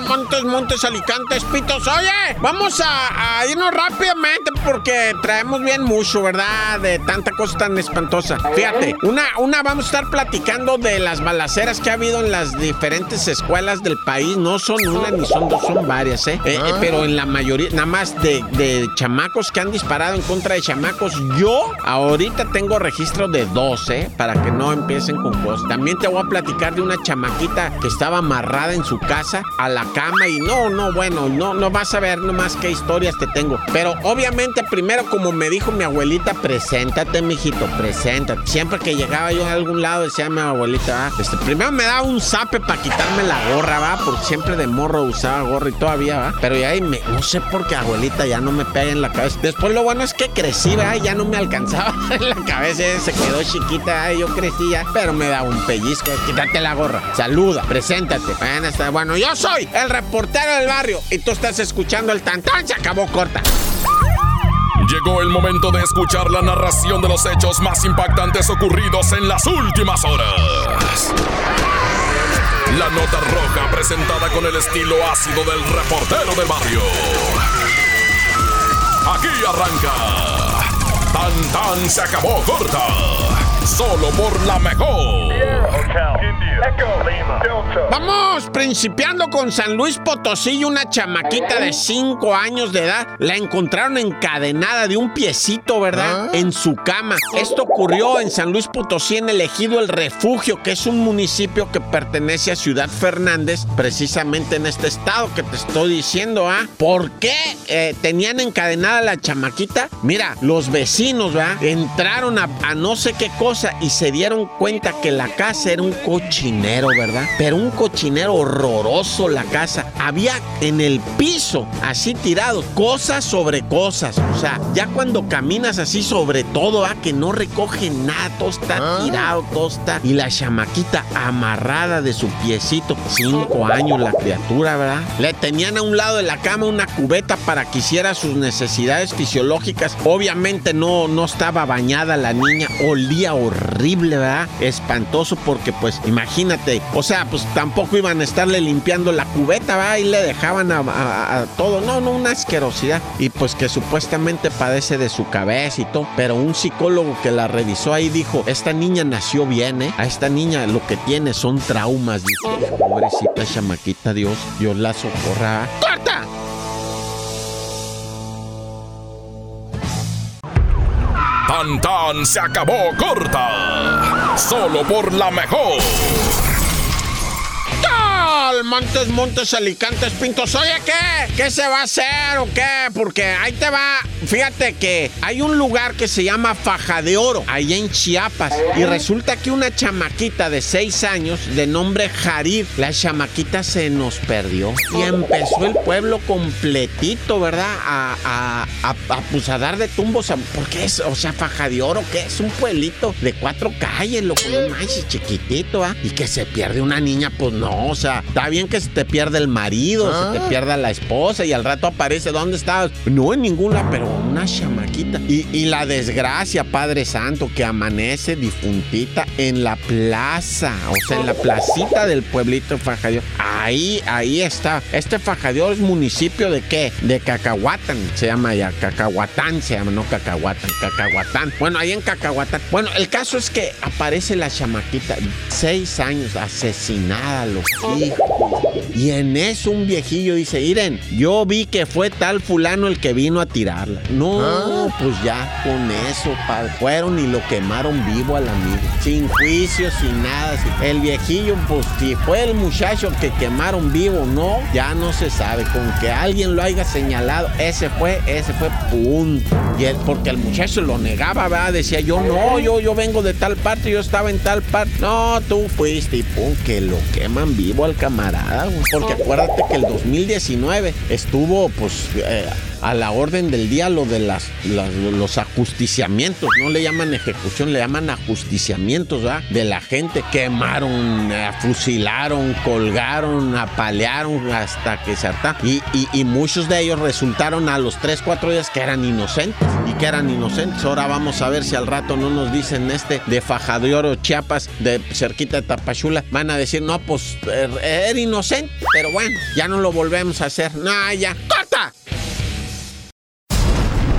Montes, Montes, Alicantes, Pitos. Oye, vamos a, irnos rápidamente porque traemos bien mucho, ¿verdad? De tanta cosa tan espantosa. Fíjate, una, una vamos a estar platicando de las balaceras que ha habido en las diferentes escuelas del país. No son una ni son dos, son varias, ¿eh? eh, eh pero en la mayoría, nada más de, de chamacos que han disparado en contra de chamacos. Yo ahorita tengo registro de dos, ¿eh? Para que no empiecen con cosas. También te voy a platicar de una chamaquita que estaba amarrada en su casa a la cama y no, no, bueno, no, no vas a ver nomás qué historias te tengo. Pero obviamente primero, como me dijo mi abuelita, preséntate, mijito, preséntate. Siempre que llegaba yo a algún lado decía mi abuelita, este, primero me daba un zape para quitarme la gorra, va, porque siempre de morro usaba gorra y todavía, va. Pero ya me, no sé por qué abuelita ya no me pega en la cabeza. Después lo bueno es que crecí, va, ya no me alcanzaba en la cabeza, se quedó chiquita, yo crecía, pero me da un pellizco, quítate la gorra, saluda, preséntate. Bueno, está, bueno, yo soy el reportero del barrio y tú estás escuchando el tantán, se acabó corta. Llegó el momento de escuchar la narración de los hechos más impactantes ocurridos en las últimas horas. La nota roja presentada con el estilo ácido del reportero del barrio. Aquí arranca. Tan tan se acabó corta. Solo por la mejor. Vamos principiando con San Luis Potosí una chamaquita de 5 años de edad. La encontraron encadenada de un piecito, ¿verdad? Ah. En su cama. Esto ocurrió en San Luis Potosí, en el ejido El Refugio, que es un municipio que pertenece a Ciudad Fernández, precisamente en este estado que te estoy diciendo, ¿ah? ¿Por qué eh, tenían encadenada la chamaquita? Mira, los vecinos, ¿verdad? Entraron a, a no sé qué cosa y se dieron cuenta que la casa era un cochinero, ¿verdad? Pero un cochinero horroroso la casa. Había en el piso, así tirado, cosas sobre cosas. O sea, ya cuando caminas así sobre todo, ¿ah? que no recoge nada, todo está ah. tirado, todo está. Y la chamaquita amarrada de su piecito, cinco años la criatura, ¿verdad? Le tenían a un lado de la cama una cubeta para que hiciera sus necesidades fisiológicas. Obviamente no, no estaba bañada la niña, olía horrible, ¿verdad? Espantoso porque pues imagínate, o sea, pues tampoco iban a estarle limpiando la cubeta, ¿va? Y le dejaban a, todo. No, no, una asquerosidad. Y pues que supuestamente padece de su cabeza y todo. Pero un psicólogo que la revisó ahí dijo, esta niña nació bien, ¿eh? A esta niña lo que tiene son traumas. Dijo, pobrecita chamaquita, Dios, Dios la socorra. ¡Corta! Tan tan se acabó corta. Solo por la mejor. Montes, Montes, Alicantes, Pintos. Oye, ¿qué? ¿Qué se va a hacer o qué? Porque ahí te va. Fíjate que hay un lugar que se llama Faja de Oro, ahí en Chiapas. Y resulta que una chamaquita de seis años, de nombre Jarir, la chamaquita se nos perdió. Y empezó el pueblo completito, ¿verdad? A, a, a, pues a dar de tumbos. ¿Por qué es? O sea, Faja de Oro, ¿qué es? Un pueblito de cuatro calles, loco, no manches, chiquitito, ¿ah? Y que se pierde una niña, pues no, o sea, bien que se te pierda el marido, se te ah. pierda la esposa y al rato aparece, ¿dónde estabas? No en ninguna, pero una chamaquita. Y, la desgracia, Padre Santo, que amanece difuntita en la plaza, o sea, en la placita del pueblito de Fajadior. Ahí, ahí está. Este Fajadior es municipio de qué? De Cacahuatán, se llama ya. Cacahuatán se llama, no Cacahuatán, Cacahuatán. Bueno, ahí en Cacahuatán. Bueno, el caso es que aparece la chamaquita, seis años, asesinada, los hijos. Y en eso un viejillo dice, Iren, yo vi que fue tal fulano el que vino a tirarla. No, ah. pues ya con eso, fueron y lo quemaron vivo al amigo. Sin juicio, sin nada. El viejillo, pues si fue el muchacho que quemaron vivo, no, ya no se sabe. Con que alguien lo haya señalado, ese fue, ese fue punto. Y él, porque el muchacho lo negaba, ¿verdad? Decía yo, no, yo, yo vengo de tal parte, yo estaba en tal parte. No, tú fuiste y pum, que lo queman vivo al camarada, porque acuérdate que el 2019 estuvo, pues, eh, a la orden del día lo de las, los ajusticiamientos. No le llaman ejecución, le llaman ajusticiamientos de la gente. Quemaron, eh, fusilaron, colgaron, apalearon hasta que se harta. Y, y, muchos de ellos resultaron a los 3, 4 días que eran inocentes y que eran inocentes. Ahora vamos a ver si al rato no nos dicen este de Faja de Oro, Chiapas, de cerquita de Tapachula. Van a decir, no, pues er, era inocente, pero bueno, ya no lo volvemos a hacer. No, ya.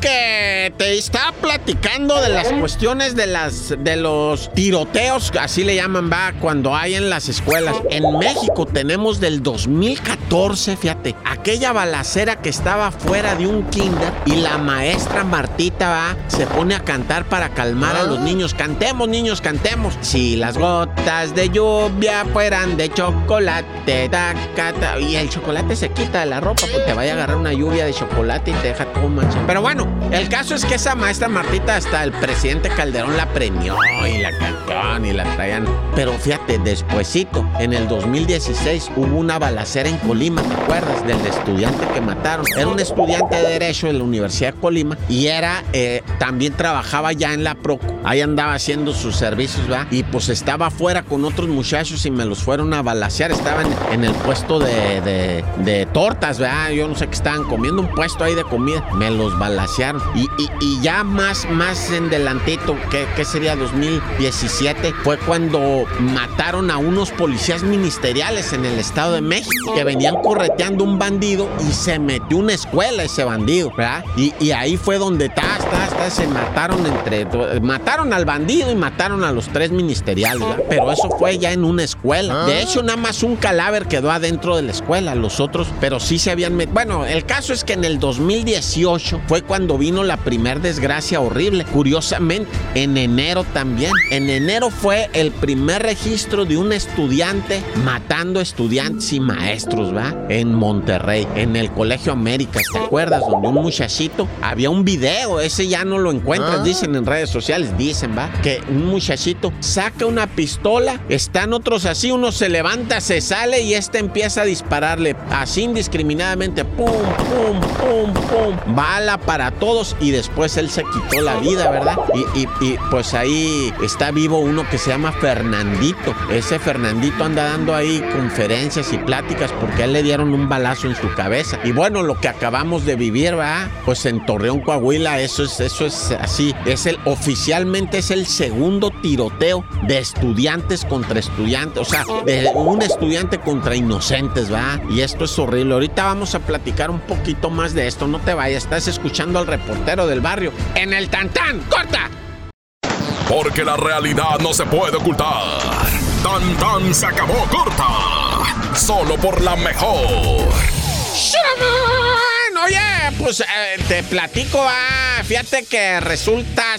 que te estaba platicando de las cuestiones de las de los tiroteos, así le llaman, va, cuando hay en las escuelas. En México tenemos del 2014, fíjate, aquella balacera que estaba fuera de un kinder y la maestra Martita va, se pone a cantar para calmar a los ah. niños. Cantemos, niños, cantemos. Si las gotas de lluvia fueran de chocolate, ta, y el chocolate se quita de la ropa, pues te vaya a agarrar una lluvia de chocolate y te deja todo manchado pero bueno, el caso es que esa maestra Martita hasta el presidente Calderón la premió y la cantó y la traían. Pero fíjate, despuesito, en el 2016 hubo una balacera en Colima, ¿te acuerdas? Del estudiante que mataron. Era un estudiante de Derecho en la Universidad de Colima y era, eh, también trabajaba ya en la PROCO. Ahí andaba haciendo sus servicios, ¿va? Y pues estaba afuera con otros muchachos y me los fueron a balasear. Estaban en el puesto de, de, tortas, ¿verdad? Yo no sé qué estaban comiendo, un puesto ahí de comida. Me los Y, y, ya más, más en delantito, que, que, sería 2017, fue cuando mataron a unos policías ministeriales en el Estado de México que venían correteando un bandido y se metió una escuela ese bandido, ¿verdad? Y, y ahí fue donde ta, ta, se mataron entre. Mataron al bandido y mataron a los tres ministeriales, Pero eso fue ya en una escuela. De ah. hecho, nada más un cadáver quedó adentro de la escuela. Los otros, pero sí se habían metido. Bueno, el caso es que en el 2018 fue cuando vino la primer desgracia horrible. Curiosamente, en enero también. En enero fue el primer registro de un estudiante matando estudiantes y maestros, ¿va? En Monterrey, en el Colegio América, ¿te acuerdas? Donde un muchachito, había un video, ese ya no lo encuentras, ah. dicen en redes sociales, dicen, ¿va? Que un muchachito saca una pistola, están otros así, uno se levanta, se sale y este empieza a dispararle así indiscriminadamente, pum, pum, pum, pum, va para todos y después él se quitó la vida, ¿verdad? Y, pues ahí está vivo uno que se llama Fernandito. Ese Fernandito anda dando ahí conferencias y pláticas porque a él le dieron un balazo en su cabeza. Y bueno, lo que acabamos de vivir, ¿verdad? Pues en Torreón, Coahuila, eso es, eso es así. Es el, oficialmente es el segundo tiroteo de estudiantes contra estudiantes. O sea, de un estudiante contra inocentes, ¿va? Y esto es horrible. Ahorita vamos a platicar un poquito más de esto. No te vayas, estás escuchando al reportero del barrio en el Tantán. ¡Corta! Porque la realidad no se puede ocultar. Tantán se acabó corta. Solo por la mejor. Oye, pues eh, te platico, ah, fíjate que resulta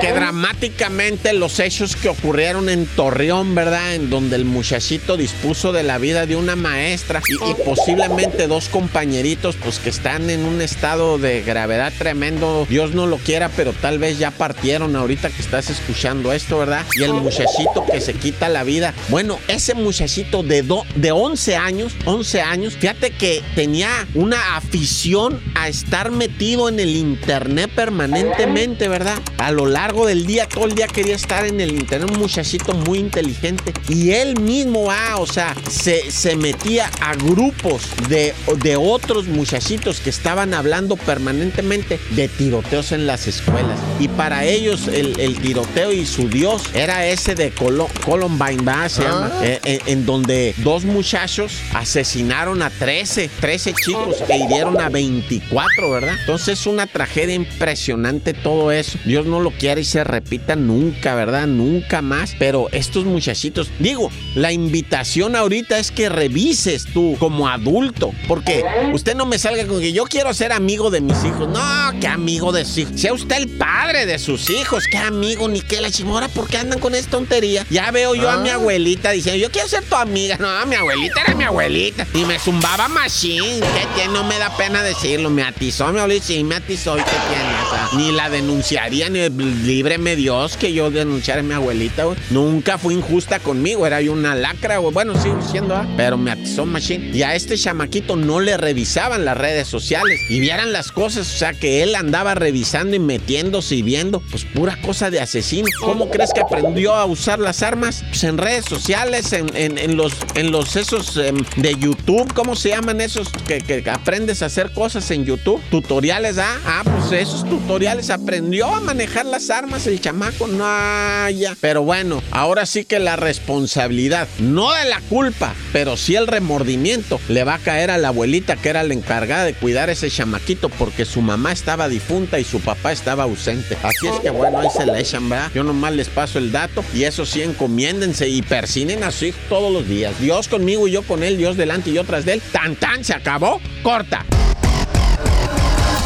que dramáticamente los hechos que ocurrieron en Torreón, ¿verdad? En donde el muchachito dispuso de la vida de una maestra y, y, posiblemente dos compañeritos, pues que están en un estado de gravedad tremendo. Dios no lo quiera, pero tal vez ya partieron ahorita que estás escuchando esto, ¿verdad? Y el muchachito que se quita la vida. Bueno, ese muchachito de, do, de 11 años, 11 años, fíjate que tenía una afición a estar metido en el internet permanentemente, ¿verdad? A lo largo del día, todo el día quería estar en el internet, un muchachito muy inteligente. Y él mismo, ah, o sea, se, se metía a grupos de, de otros muchachitos que estaban hablando permanentemente de tiroteos en las escuelas. Y para ellos el, tiroteo y su dios era ese de Columbine, ¿va? Se llama, ah. eh, eh, en donde dos muchachos asesinaron a 13, 13 chicos e hirieron a 24, ¿verdad? Entonces es una tragedia impresionante todo eso. Dios no lo quiera y se repita nunca, ¿verdad? Nunca más. Pero estos muchachitos, digo, la invitación ahorita es que revises tú como adulto. Porque usted no me salga con que yo quiero ser amigo de mis hijos. No, qué amigo de sus hijos. Sea usted el padre de sus hijos. Qué amigo, ni qué la chimora. ¿Por qué andan con esta tontería? Ya veo yo a mi ah. abuelita diciendo, yo quiero ser tu amiga. No, mi abuelita era mi abuelita. Y me zumbaba machine. Que no me da pena decirlo, me atizó mi abuelita, sí, me atizó y qué tiene, o ni la denunciaría, ni líbreme Dios que yo denunciara a mi abuelita, güey. Nunca fue injusta conmigo, era yo una lacra, güey. Bueno, sigo siendo, ¿ah? pero me atizó machine. Y a este chamaquito no le revisaban las redes sociales y vieran las cosas, o sea, que él andaba revisando y metiéndose y viendo, pues pura cosa de asesino. ¿Cómo crees que aprendió a usar las armas? Pues en redes sociales, en, los, en los esos em, de YouTube, ¿cómo se llaman esos que, que, aprendes a hacer cosas en YouTube? Tutoriales, ¿ah? Ah, pues esos tutoriales aprendió a manejar las armas el chamaco, no ya. Pero bueno, ahora sí que la responsabilidad, no de la culpa, pero sí el remordimiento, le va a caer a la abuelita que era la encargada de cuidar ese chamaquito porque su mamá estaba difunta y su papá estaba ausente. Así es que bueno, ahí se le echan, ¿verdad? Yo nomás les paso el dato y eso sí, encomiéndense y persinen a su hijo todos los días. Dios conmigo y yo con él, Dios delante y yo tras de él. Tan tan, se acabó. Corta.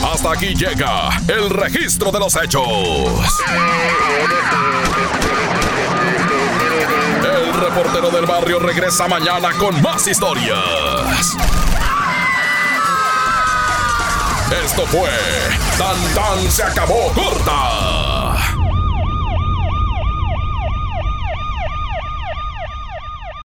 Hasta aquí llega el registro de los hechos. El reportero del barrio regresa mañana con más historias. Esto fue Tan Tan se acabó corta